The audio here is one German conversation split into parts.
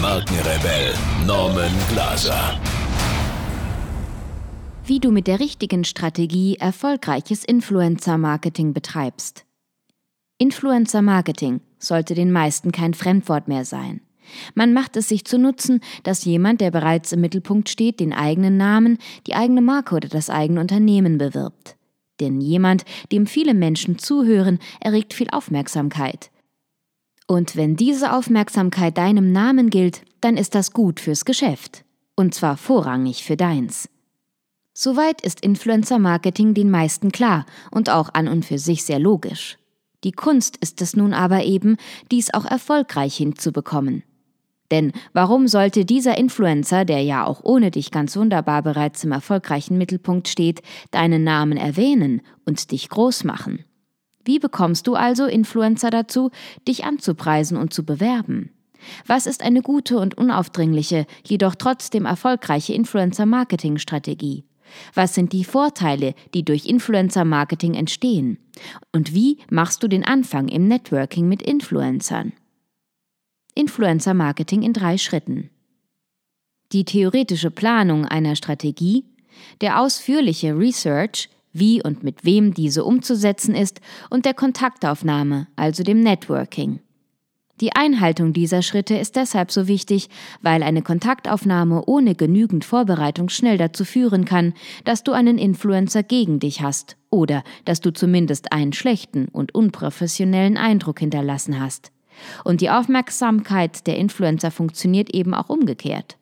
Markenrebell Norman Glaser. Wie du mit der richtigen Strategie erfolgreiches Influencer-Marketing betreibst. Influencer-Marketing sollte den meisten kein Fremdwort mehr sein. Man macht es sich zu Nutzen, dass jemand, der bereits im Mittelpunkt steht, den eigenen Namen, die eigene Marke oder das eigene Unternehmen bewirbt. Denn jemand, dem viele Menschen zuhören, erregt viel Aufmerksamkeit. Und wenn diese Aufmerksamkeit deinem Namen gilt, dann ist das gut fürs Geschäft. Und zwar vorrangig für deins. Soweit ist Influencer-Marketing den meisten klar und auch an und für sich sehr logisch. Die Kunst ist es nun aber eben, dies auch erfolgreich hinzubekommen. Denn warum sollte dieser Influencer, der ja auch ohne dich ganz wunderbar bereits im erfolgreichen Mittelpunkt steht, deinen Namen erwähnen und dich groß machen? Wie bekommst du also Influencer dazu, dich anzupreisen und zu bewerben? Was ist eine gute und unaufdringliche, jedoch trotzdem erfolgreiche Influencer-Marketing-Strategie? Was sind die Vorteile, die durch Influencer-Marketing entstehen? Und wie machst du den Anfang im Networking mit Influencern? Influencer Marketing in drei Schritten. Die theoretische Planung einer Strategie, der ausführliche Research, wie und mit wem diese umzusetzen ist, und der Kontaktaufnahme, also dem Networking. Die Einhaltung dieser Schritte ist deshalb so wichtig, weil eine Kontaktaufnahme ohne genügend Vorbereitung schnell dazu führen kann, dass du einen Influencer gegen dich hast oder dass du zumindest einen schlechten und unprofessionellen Eindruck hinterlassen hast. Und die Aufmerksamkeit der Influencer funktioniert eben auch umgekehrt.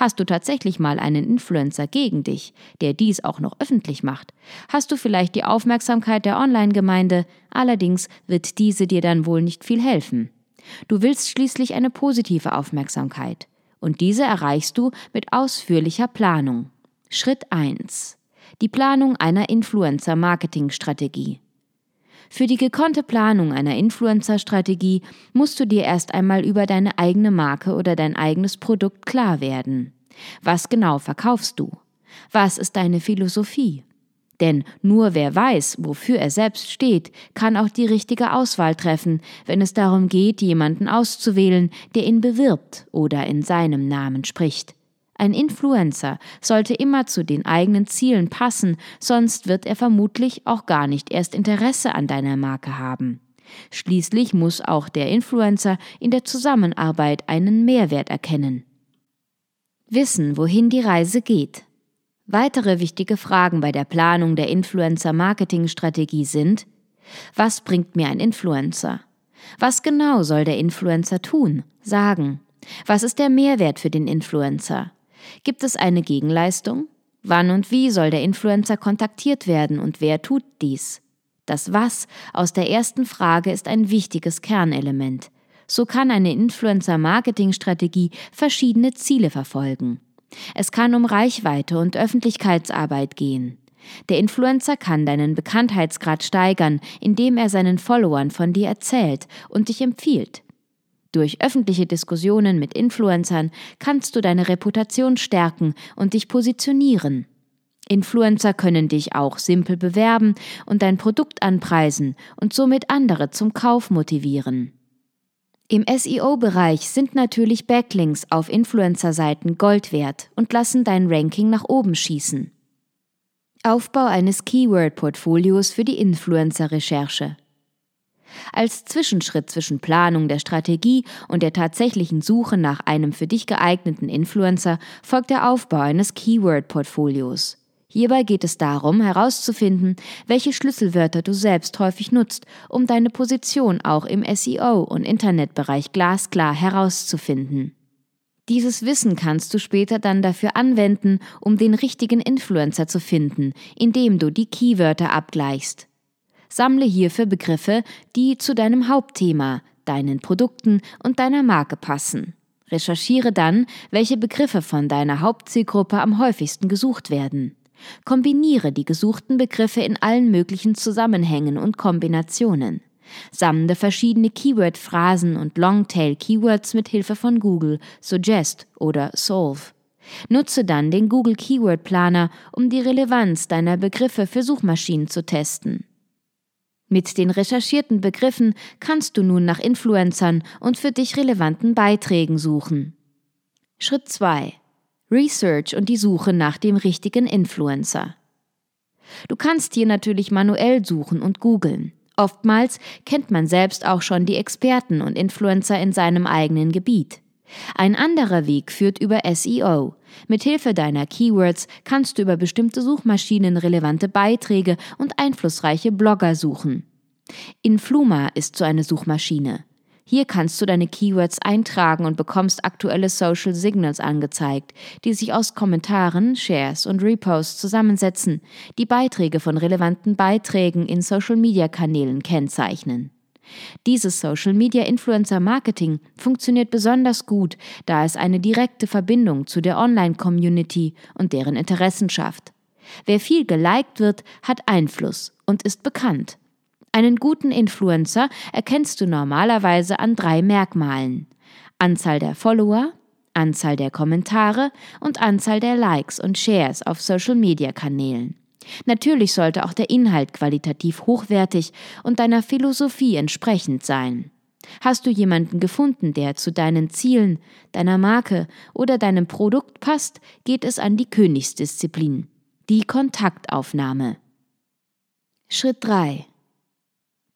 Hast du tatsächlich mal einen Influencer gegen dich, der dies auch noch öffentlich macht, hast du vielleicht die Aufmerksamkeit der Online-Gemeinde, allerdings wird diese dir dann wohl nicht viel helfen. Du willst schließlich eine positive Aufmerksamkeit, und diese erreichst du mit ausführlicher Planung. Schritt 1. Die Planung einer Influencer-Marketing-Strategie. Für die gekonnte Planung einer Influencer-Strategie musst du dir erst einmal über deine eigene Marke oder dein eigenes Produkt klar werden. Was genau verkaufst du? Was ist deine Philosophie? Denn nur wer weiß, wofür er selbst steht, kann auch die richtige Auswahl treffen, wenn es darum geht, jemanden auszuwählen, der ihn bewirbt oder in seinem Namen spricht. Ein Influencer sollte immer zu den eigenen Zielen passen, sonst wird er vermutlich auch gar nicht erst Interesse an deiner Marke haben. Schließlich muss auch der Influencer in der Zusammenarbeit einen Mehrwert erkennen. Wissen, wohin die Reise geht. Weitere wichtige Fragen bei der Planung der Influencer-Marketing-Strategie sind, was bringt mir ein Influencer? Was genau soll der Influencer tun, sagen? Was ist der Mehrwert für den Influencer? Gibt es eine Gegenleistung? Wann und wie soll der Influencer kontaktiert werden und wer tut dies? Das Was aus der ersten Frage ist ein wichtiges Kernelement. So kann eine Influencer-Marketing-Strategie verschiedene Ziele verfolgen. Es kann um Reichweite und Öffentlichkeitsarbeit gehen. Der Influencer kann deinen Bekanntheitsgrad steigern, indem er seinen Followern von dir erzählt und dich empfiehlt. Durch öffentliche Diskussionen mit Influencern kannst du deine Reputation stärken und dich positionieren. Influencer können dich auch simpel bewerben und dein Produkt anpreisen und somit andere zum Kauf motivieren. Im SEO-Bereich sind natürlich Backlinks auf Influencer-Seiten Gold wert und lassen dein Ranking nach oben schießen. Aufbau eines Keyword-Portfolios für die Influencer-Recherche. Als Zwischenschritt zwischen Planung der Strategie und der tatsächlichen Suche nach einem für dich geeigneten Influencer folgt der Aufbau eines Keyword-Portfolios. Hierbei geht es darum, herauszufinden, welche Schlüsselwörter du selbst häufig nutzt, um deine Position auch im SEO und Internetbereich glasklar herauszufinden. Dieses Wissen kannst du später dann dafür anwenden, um den richtigen Influencer zu finden, indem du die Keywörter abgleichst. Sammle hierfür Begriffe, die zu deinem Hauptthema, deinen Produkten und deiner Marke passen. Recherchiere dann, welche Begriffe von deiner Hauptzielgruppe am häufigsten gesucht werden. Kombiniere die gesuchten Begriffe in allen möglichen Zusammenhängen und Kombinationen. Sammle verschiedene Keyword-Phrasen und Longtail-Keywords mit Hilfe von Google, Suggest oder Solve. Nutze dann den Google Keyword Planer, um die Relevanz deiner Begriffe für Suchmaschinen zu testen. Mit den recherchierten Begriffen kannst du nun nach Influencern und für dich relevanten Beiträgen suchen. Schritt 2. Research und die Suche nach dem richtigen Influencer. Du kannst hier natürlich manuell suchen und googeln. Oftmals kennt man selbst auch schon die Experten und Influencer in seinem eigenen Gebiet. Ein anderer Weg führt über SEO. Mithilfe deiner Keywords kannst du über bestimmte Suchmaschinen relevante Beiträge und einflussreiche Blogger suchen. Influma ist so eine Suchmaschine. Hier kannst du deine Keywords eintragen und bekommst aktuelle Social Signals angezeigt, die sich aus Kommentaren, Shares und Reposts zusammensetzen, die Beiträge von relevanten Beiträgen in Social-Media-Kanälen kennzeichnen. Dieses Social Media Influencer Marketing funktioniert besonders gut, da es eine direkte Verbindung zu der Online-Community und deren Interessen schafft. Wer viel geliked wird, hat Einfluss und ist bekannt. Einen guten Influencer erkennst du normalerweise an drei Merkmalen. Anzahl der Follower, Anzahl der Kommentare und Anzahl der Likes und Shares auf Social-Media-Kanälen. Natürlich sollte auch der Inhalt qualitativ hochwertig und deiner Philosophie entsprechend sein. Hast du jemanden gefunden, der zu deinen Zielen, deiner Marke oder deinem Produkt passt, geht es an die Königsdisziplin, die Kontaktaufnahme. Schritt 3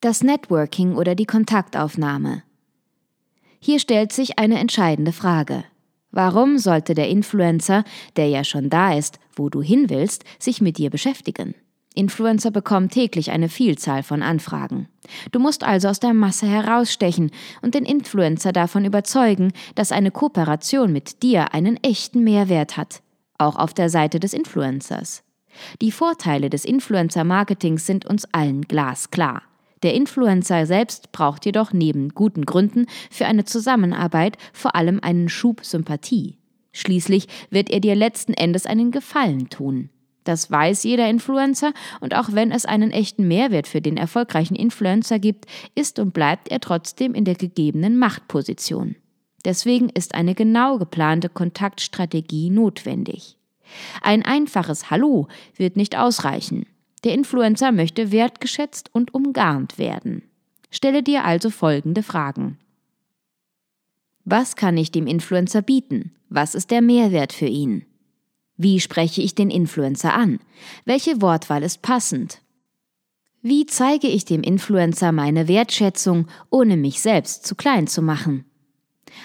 das Networking oder die Kontaktaufnahme. Hier stellt sich eine entscheidende Frage. Warum sollte der Influencer, der ja schon da ist, wo du hin willst, sich mit dir beschäftigen? Influencer bekommen täglich eine Vielzahl von Anfragen. Du musst also aus der Masse herausstechen und den Influencer davon überzeugen, dass eine Kooperation mit dir einen echten Mehrwert hat, auch auf der Seite des Influencers. Die Vorteile des Influencer-Marketings sind uns allen glasklar. Der Influencer selbst braucht jedoch neben guten Gründen für eine Zusammenarbeit vor allem einen Schub Sympathie. Schließlich wird er dir letzten Endes einen Gefallen tun. Das weiß jeder Influencer und auch wenn es einen echten Mehrwert für den erfolgreichen Influencer gibt, ist und bleibt er trotzdem in der gegebenen Machtposition. Deswegen ist eine genau geplante Kontaktstrategie notwendig. Ein einfaches Hallo wird nicht ausreichen. Der Influencer möchte wertgeschätzt und umgarnt werden. Stelle dir also folgende Fragen. Was kann ich dem Influencer bieten? Was ist der Mehrwert für ihn? Wie spreche ich den Influencer an? Welche Wortwahl ist passend? Wie zeige ich dem Influencer meine Wertschätzung, ohne mich selbst zu klein zu machen?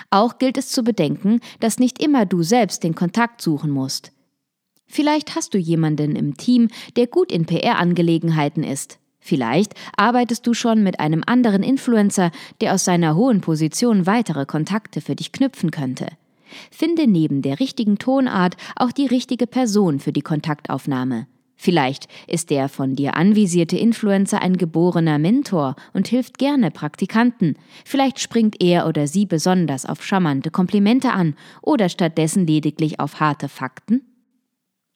Auch gilt es zu bedenken, dass nicht immer du selbst den Kontakt suchen musst. Vielleicht hast du jemanden im Team, der gut in PR-Angelegenheiten ist. Vielleicht arbeitest du schon mit einem anderen Influencer, der aus seiner hohen Position weitere Kontakte für dich knüpfen könnte. Finde neben der richtigen Tonart auch die richtige Person für die Kontaktaufnahme. Vielleicht ist der von dir anvisierte Influencer ein geborener Mentor und hilft gerne Praktikanten. Vielleicht springt er oder sie besonders auf charmante Komplimente an oder stattdessen lediglich auf harte Fakten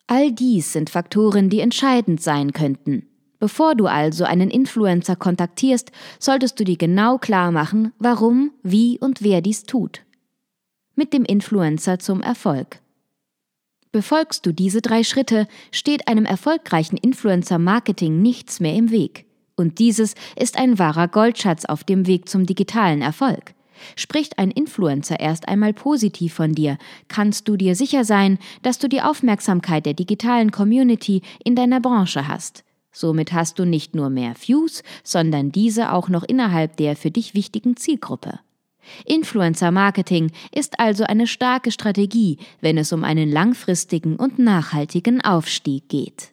All dies sind Faktoren, die entscheidend sein könnten. Bevor du also einen Influencer kontaktierst, solltest du dir genau klar machen, warum, wie und wer dies tut. Mit dem Influencer zum Erfolg. Befolgst du diese drei Schritte, steht einem erfolgreichen Influencer-Marketing nichts mehr im Weg. Und dieses ist ein wahrer Goldschatz auf dem Weg zum digitalen Erfolg. Spricht ein Influencer erst einmal positiv von dir, kannst du dir sicher sein, dass du die Aufmerksamkeit der digitalen Community in deiner Branche hast. Somit hast du nicht nur mehr Views, sondern diese auch noch innerhalb der für dich wichtigen Zielgruppe. Influencer Marketing ist also eine starke Strategie, wenn es um einen langfristigen und nachhaltigen Aufstieg geht.